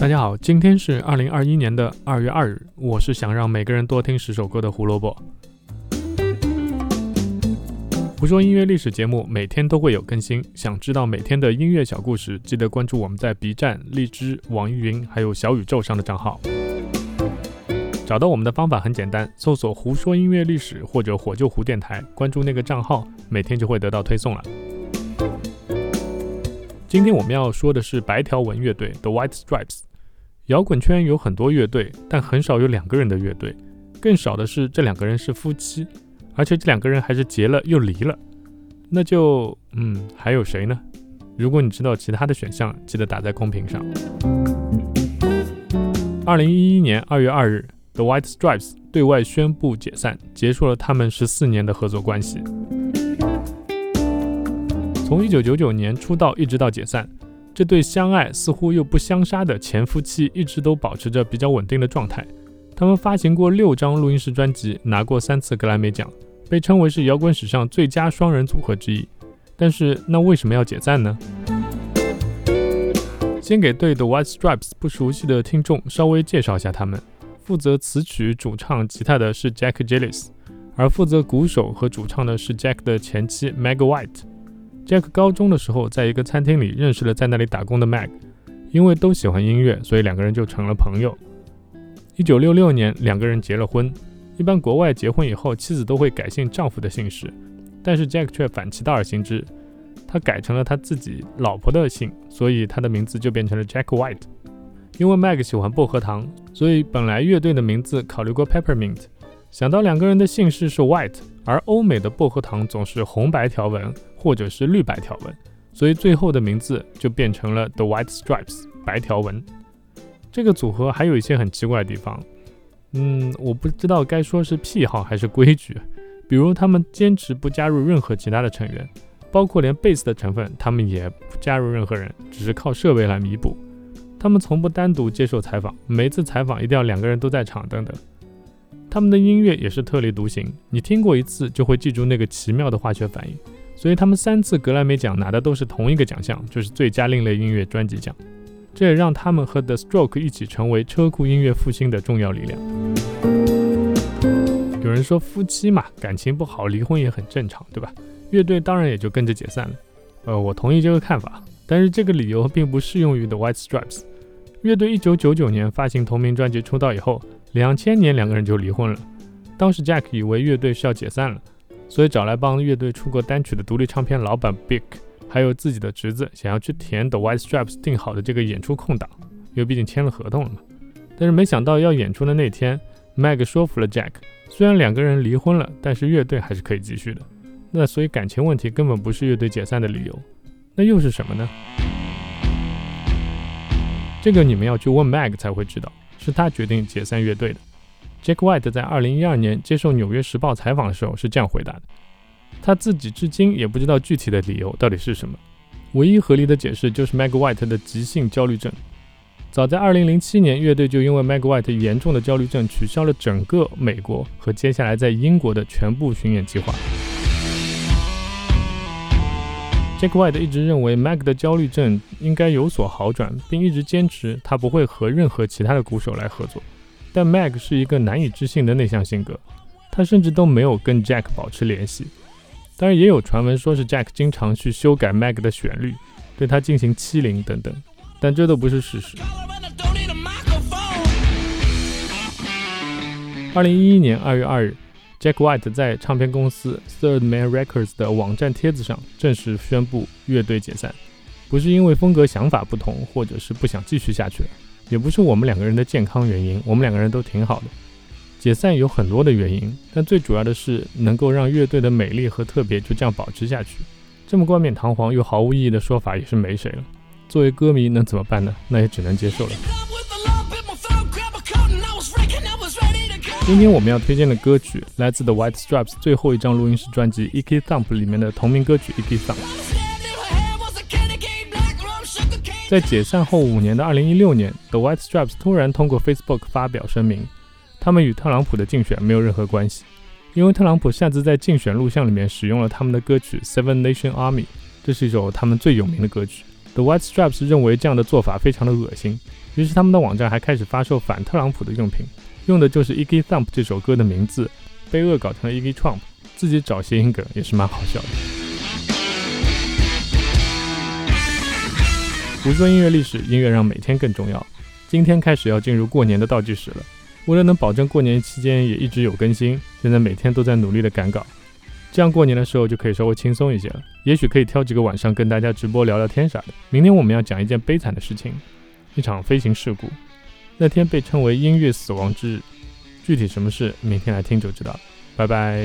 大家好，今天是二零二一年的二月二日，我是想让每个人多听十首歌的胡萝卜。胡说音乐历史节目每天都会有更新，想知道每天的音乐小故事，记得关注我们在 B 站、荔枝、网易云还有小宇宙上的账号。找到我们的方法很简单，搜索“胡说音乐历史”或者“火救胡电台”，关注那个账号，每天就会得到推送了。今天我们要说的是白条纹乐队 The White Stripes。摇滚圈有很多乐队，但很少有两个人的乐队，更少的是这两个人是夫妻，而且这两个人还是结了又离了。那就，嗯，还有谁呢？如果你知道其他的选项，记得打在公屏上。二零一一年二月二日，The White Stripes 对外宣布解散，结束了他们十四年的合作关系。从一九九九年出道一直到解散。这对相爱似乎又不相杀的前夫妻一直都保持着比较稳定的状态。他们发行过六张录音室专辑，拿过三次格莱美奖，被称为是摇滚史上最佳双人组合之一。但是，那为什么要解散呢？先给对 The White Stripes 不熟悉的听众稍微介绍一下他们：负责词曲、主唱、吉他的是 Jack Gillis，而负责鼓手和主唱的是 Jack 的前妻 Meg White。Jack 高中的时候，在一个餐厅里认识了在那里打工的 Meg，因为都喜欢音乐，所以两个人就成了朋友。一九六六年，两个人结了婚。一般国外结婚以后，妻子都会改姓丈夫的姓氏，但是 Jack 却反其道而行之，他改成了他自己老婆的姓，所以他的名字就变成了 Jack White。因为 Meg 喜欢薄荷糖，所以本来乐队的名字考虑过 Peppermint，想到两个人的姓氏是 White，而欧美的薄荷糖总是红白条纹。或者是绿白条纹，所以最后的名字就变成了 The White Stripes 白条纹。这个组合还有一些很奇怪的地方，嗯，我不知道该说是癖好还是规矩。比如他们坚持不加入任何其他的成员，包括连贝斯的成分，他们也不加入任何人，只是靠设备来弥补。他们从不单独接受采访，每次采访一定要两个人都在场等等。他们的音乐也是特立独行，你听过一次就会记住那个奇妙的化学反应。所以他们三次格莱美奖拿的都是同一个奖项，就是最佳另类音乐专辑奖。这也让他们和 The Stroke 一起成为车库音乐复兴的重要力量。有人说夫妻嘛，感情不好离婚也很正常，对吧？乐队当然也就跟着解散了。呃，我同意这个看法，但是这个理由并不适用于 The White Stripes。乐队一九九九年发行同名专辑出道以后，两千年两个人就离婚了。当时 Jack 以为乐队是要解散了。所以找来帮乐队出过单曲的独立唱片老板 Big，还有自己的侄子，想要去填 The White Stripes 定好的这个演出空档，因为毕竟签了合同了嘛。但是没想到要演出的那天，Meg 说服了 Jack，虽然两个人离婚了，但是乐队还是可以继续的。那所以感情问题根本不是乐队解散的理由，那又是什么呢？这个你们要去问 Meg 才会知道，是他决定解散乐队的。Jack White 在2012年接受《纽约时报》采访的时候是这样回答的：“他自己至今也不知道具体的理由到底是什么，唯一合理的解释就是 Meg White 的急性焦虑症。早在2007年，乐队就因为 Meg White 严重的焦虑症取消了整个美国和接下来在英国的全部巡演计划。Jack White 一直认为 Meg 的焦虑症应该有所好转，并一直坚持他不会和任何其他的鼓手来合作。”但 Meg 是一个难以置信的内向性格，他甚至都没有跟 Jack 保持联系。当然，也有传闻说是 Jack 经常去修改 Meg 的旋律，对他进行欺凌等等，但这都不是事实。二零一一年二月二日，Jack White 在唱片公司 Third Man Records 的网站帖子上正式宣布乐队解散，不是因为风格想法不同，或者是不想继续下去了。也不是我们两个人的健康原因，我们两个人都挺好的。解散有很多的原因，但最主要的是能够让乐队的美丽和特别就这样保持下去。这么冠冕堂皇又毫无意义的说法也是没谁了。作为歌迷能怎么办呢？那也只能接受了。今天我们要推荐的歌曲来自 The White Stripes 最后一张录音室专辑《E.K. Thump》里面的同名歌曲《E.K. Thump》。在解散后五年的二零一六年，The White Stripes 突然通过 Facebook 发表声明，他们与特朗普的竞选没有任何关系，因为特朗普擅自在竞选录像里面使用了他们的歌曲《Seven Nation Army》，这是一首他们最有名的歌曲。The White Stripes 认为这样的做法非常的恶心，于是他们的网站还开始发售反特朗普的用品，用的就是 Iggy Thump 这首歌的名字，被恶搞成了 Iggy Trump，自己找谐音梗也是蛮好笑的。不做音乐历史，音乐让每天更重要。今天开始要进入过年的倒计时了，为了能保证过年期间也一直有更新，现在每天都在努力的赶稿，这样过年的时候就可以稍微轻松一些了。也许可以挑几个晚上跟大家直播聊聊天啥的。明天我们要讲一件悲惨的事情，一场飞行事故，那天被称为音乐死亡之日，具体什么事，明天来听就知道了。拜拜。